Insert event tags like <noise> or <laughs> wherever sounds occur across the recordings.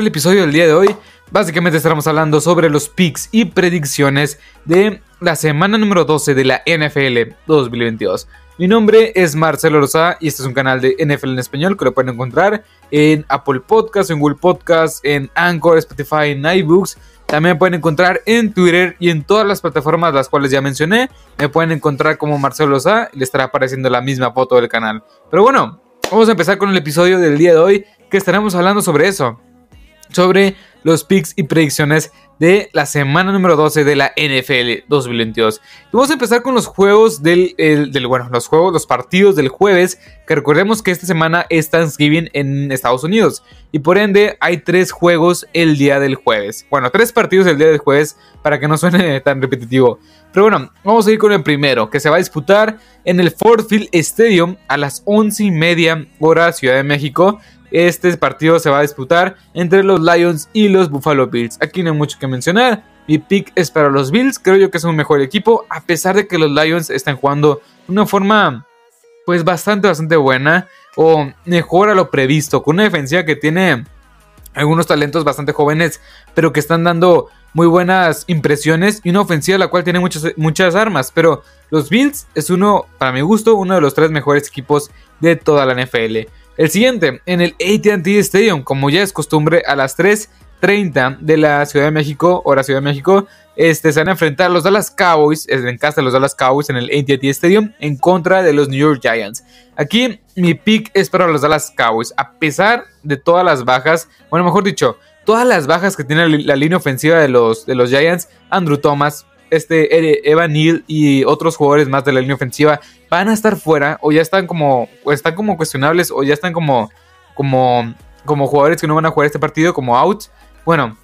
el episodio del día de hoy, básicamente estaremos hablando sobre los picks y predicciones de la semana número 12 de la NFL 2022. Mi nombre es Marcelo Rosa y este es un canal de NFL en español que lo pueden encontrar en Apple Podcasts, en Google Podcasts, en Anchor, Spotify, en iBooks. También pueden encontrar en Twitter y en todas las plataformas las cuales ya mencioné. Me pueden encontrar como Marcelo Rosa y le estará apareciendo la misma foto del canal. Pero bueno, vamos a empezar con el episodio del día de hoy que estaremos hablando sobre eso. Sobre los picks y predicciones de la semana número 12 de la NFL 2022. Y vamos a empezar con los juegos del, del, bueno, los juegos, los partidos del jueves, que recordemos que esta semana es Thanksgiving en Estados Unidos y por ende hay tres juegos el día del jueves. Bueno, tres partidos el día del jueves para que no suene <laughs> tan repetitivo. Pero bueno, vamos a ir con el primero, que se va a disputar en el Ford Field Stadium a las 11 y media hora Ciudad de México. Este partido se va a disputar entre los Lions y los Buffalo Bills. Aquí no hay mucho que mencionar. Mi pick es para los Bills. Creo yo que es un mejor equipo. A pesar de que los Lions están jugando de una forma pues bastante, bastante buena. O mejor a lo previsto. Con una defensiva que tiene algunos talentos bastante jóvenes. Pero que están dando muy buenas impresiones. Y una ofensiva la cual tiene muchas, muchas armas. Pero los Bills es uno, para mi gusto, uno de los tres mejores equipos de toda la NFL. El siguiente, en el ATT Stadium, como ya es costumbre, a las 3.30 de la Ciudad de México, hora Ciudad de México, este, se van a enfrentar los Dallas Cowboys, en casa de los Dallas Cowboys en el ATT Stadium, en contra de los New York Giants. Aquí mi pick es para los Dallas Cowboys, a pesar de todas las bajas, bueno, mejor dicho, todas las bajas que tiene la, línea ofensiva de los, de los Giants, Andrew Thomas, este Evan Neal y otros jugadores más de la línea ofensiva van a estar fuera o ya están como están como cuestionables o ya están como como como jugadores que no van a jugar este partido como out. Bueno,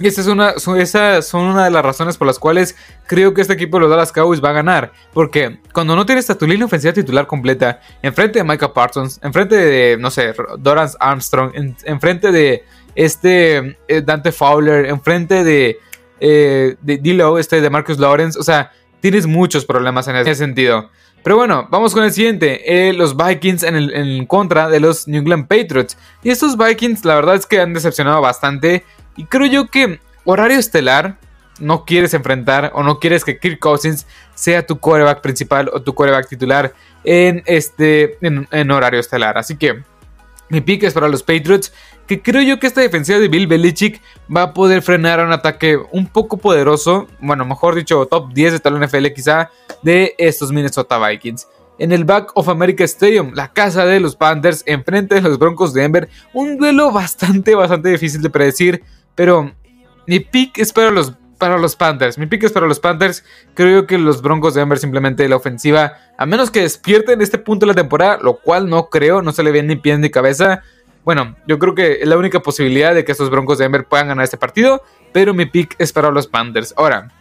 esa es una, esas son una de las razones por las cuales creo que este equipo de los Dallas Cowboys va a ganar. Porque cuando no tienes a tu línea ofensiva titular completa, enfrente de Micah Parsons, enfrente de, no sé, Dorance Armstrong, enfrente de este eh, Dante Fowler, enfrente de eh, de Dilo, este de Marcus Lawrence. O sea, tienes muchos problemas en ese sentido. Pero bueno, vamos con el siguiente. Eh, los Vikings en, en, contra de los New England Patriots. Y estos Vikings, la verdad es que han decepcionado bastante. Y creo yo que horario estelar no quieres enfrentar o no quieres que Kirk Cousins sea tu quarterback principal o tu quarterback titular en este en horario estelar. Así que mi pick es para los Patriots, que creo yo que esta defensiva de Bill Belichick va a poder frenar a un ataque un poco poderoso, bueno, mejor dicho, top 10 de tal NFL quizá, de estos Minnesota Vikings. En el Back of America Stadium, la casa de los Panthers, enfrente de los Broncos de Denver, un duelo bastante, bastante difícil de predecir, pero mi pick es para los para los Panthers. Mi pick es para los Panthers. Creo que los Broncos de Denver simplemente la ofensiva, a menos que despierten en este punto de la temporada, lo cual no creo, no se le ve ni pie ni cabeza. Bueno, yo creo que es la única posibilidad de que estos Broncos de Denver puedan ganar este partido, pero mi pick es para los Panthers. Ahora,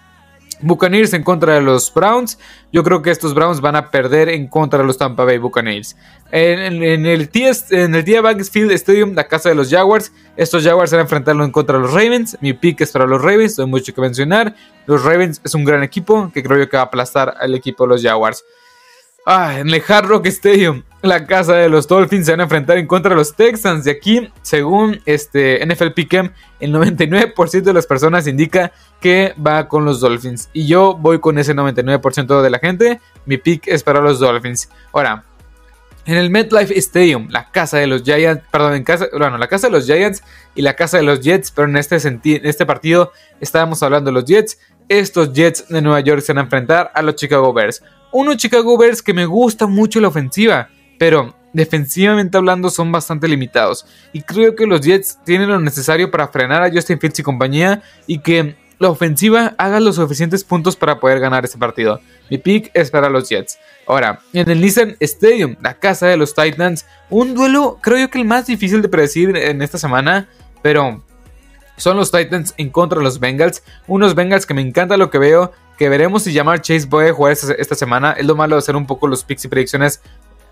Buccaneers en contra de los Browns. Yo creo que estos Browns van a perder en contra de los Tampa Bay Buccaneers. En, el, TS, en el Stadium, la casa de los Jaguars, estos Jaguars van a enfrentarlo en contra de los Ravens. Mi pick es para los Ravens, no hay mucho que mencionar. Los Ravens es un gran equipo que creo yo que va a aplastar al equipo de los Jaguars. Ah, en el Hard Rock Stadium, la casa de los Dolphins se van a enfrentar en contra de los Texans. Y aquí, según este NFL Pick'em, el 99% de las personas indica que va con los Dolphins. Y yo voy con ese 99% de la gente. Mi pick es para los Dolphins. Ahora, en el MetLife Stadium, la casa de los Giants, perdón, en casa, bueno, la casa de los Giants y la casa de los Jets, pero en este, en este partido estábamos hablando de los Jets. Estos Jets de Nueva York se van a enfrentar a los Chicago Bears unos Chicago Bears que me gusta mucho la ofensiva, pero defensivamente hablando son bastante limitados. Y creo que los Jets tienen lo necesario para frenar a Justin Fields y compañía y que la ofensiva haga los suficientes puntos para poder ganar ese partido. Mi pick es para los Jets. Ahora, en el Nissan Stadium, la casa de los Titans, un duelo creo yo que el más difícil de predecir en esta semana, pero son los Titans en contra de los Bengals. Unos Bengals que me encanta lo que veo que veremos si llamar Chase puede jugar esta, semana. Es lo malo de hacer un poco los picks y predicciones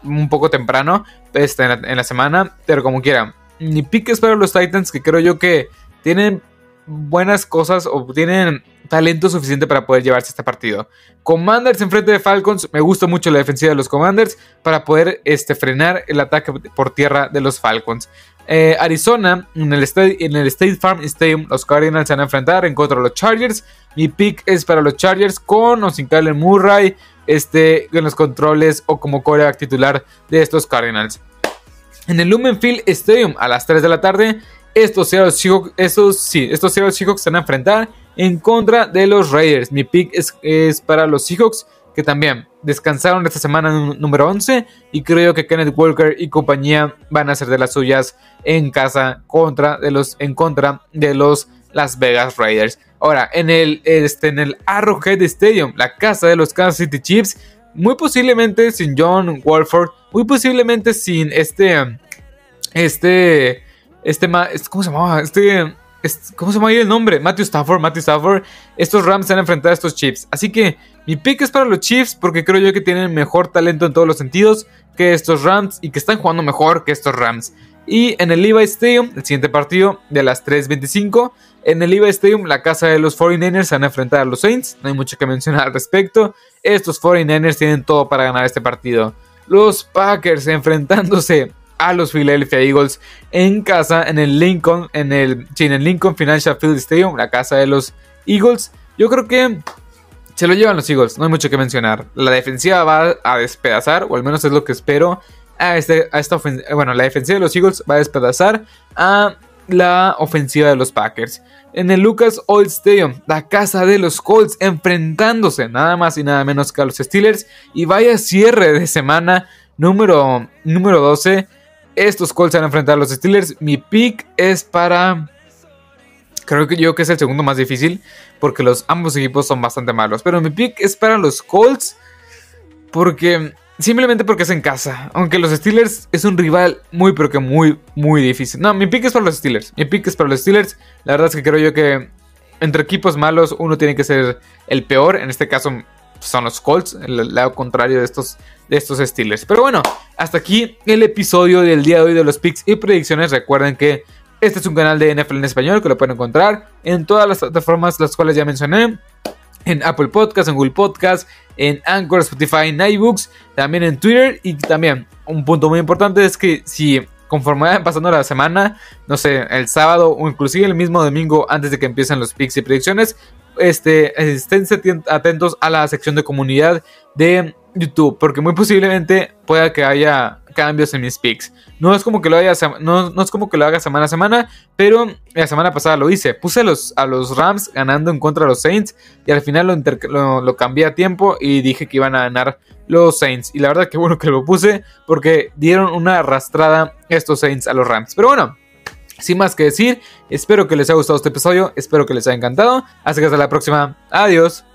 un poco temprano este, en, la, semana, pero como quiera. Mi pick es para los Titans, que creo yo que tienen buenas cosas o tienen talento suficiente para poder llevarse este partido. Commanders en frente de Falcons, me gusta mucho la defensiva de los Commanders para poder este, frenar el ataque por tierra de los Falcons. Eh, Arizona, en el, en el, State Farm Stadium, los Cardinals se van a enfrentar en contra de los Chargers. Mi pick es para los Chargers con o sin Kyler Murray este, en los controles o como coreback titular de estos Cardinals. En el Lumenfield Stadium a las 3 de la tarde, estos Seattle Seahawks, estos, sí, estos Seattle Seahawks se van a enfrentar en contra de los Raiders. Mi pick es, es para los Seahawks que también descansaron esta semana número 11 y creo que Kenneth Walker y compañía van a hacer de las suyas en casa contra de los en contra de los Las Vegas Raiders. Ahora, en el este en el Arrowhead Stadium, la casa de los Kansas City Chiefs, muy posiblemente sin John Walford, muy posiblemente sin este este este ¿cómo se llamaba? Este ¿Cómo se llama ahí el nombre? Matthew Stafford, Matthew Stafford. Estos Rams se han enfrentado a estos Chiefs. Así que mi pick es para los Chiefs porque creo yo que tienen mejor talento en todos los sentidos que estos Rams y que están jugando mejor que estos Rams. Y en el Levi Stadium, el siguiente partido de las 3.25, en el Levi Stadium, la casa de los 49ers se van a enfrentar a los Saints. No hay mucho que mencionar al respecto. Estos 49ers tienen todo para ganar este partido. Los Packers enfrentándose a los Philadelphia Eagles en casa, en el Lincoln, en el, en el Lincoln Financial Field Stadium, la casa de los Eagles. Yo creo que se lo llevan los Eagles, no hay mucho que mencionar. La defensiva va a despedazar, o al menos es lo que espero. A, este, a esta bueno, la defensiva de los Eagles va a despedazar a la ofensiva de los Packers. En el Lucas Oil Stadium, la casa de los Colts, enfrentándose nada más y nada menos que a los Steelers. Y vaya cierre de semana número, número 12 estos Colts van a enfrentar a los Steelers. Mi pick es para. Creo que yo que es el segundo más difícil. Porque los ambos equipos son bastante malos. Pero mi pick es para los Colts. Porque. Simplemente porque es en casa. Aunque los Steelers es un rival muy, pero que muy, muy difícil. No, mi pick es para los Steelers. Mi pick es para los Steelers. La verdad es que creo yo que entre equipos malos uno tiene que ser el peor. En este caso son los Colts, el lado contrario de estos, de estos Steelers. Pero bueno, hasta aquí el episodio del día de hoy de los picks y predicciones. Recuerden que este es un canal de NFL en español que lo pueden encontrar en todas las plataformas las cuales ya mencioné. En Apple Podcasts, en Google Podcasts, en Anchor, Spotify, en iBooks, también en Twitter. Y también un punto muy importante es que si conforme vayan pasando la semana, no sé, el sábado o inclusive el mismo domingo antes de que empiecen los picks y predicciones, este, estén atentos a la sección de comunidad de YouTube, porque muy posiblemente pueda que haya cambios en mis picks. No es como que lo haya, no, no, es como que lo haga semana a semana, pero la semana pasada lo hice. Puse a los, a los Rams ganando en contra de los Saints y al final lo, lo, cambié a tiempo y dije que iban a ganar los Saints. Y la verdad que bueno que lo puse porque dieron una arrastrada estos Saints a los Rams. Pero bueno, sin más que decir, espero que les haya gustado este episodio, espero que les haya encantado. Así que hasta la próxima. Adiós.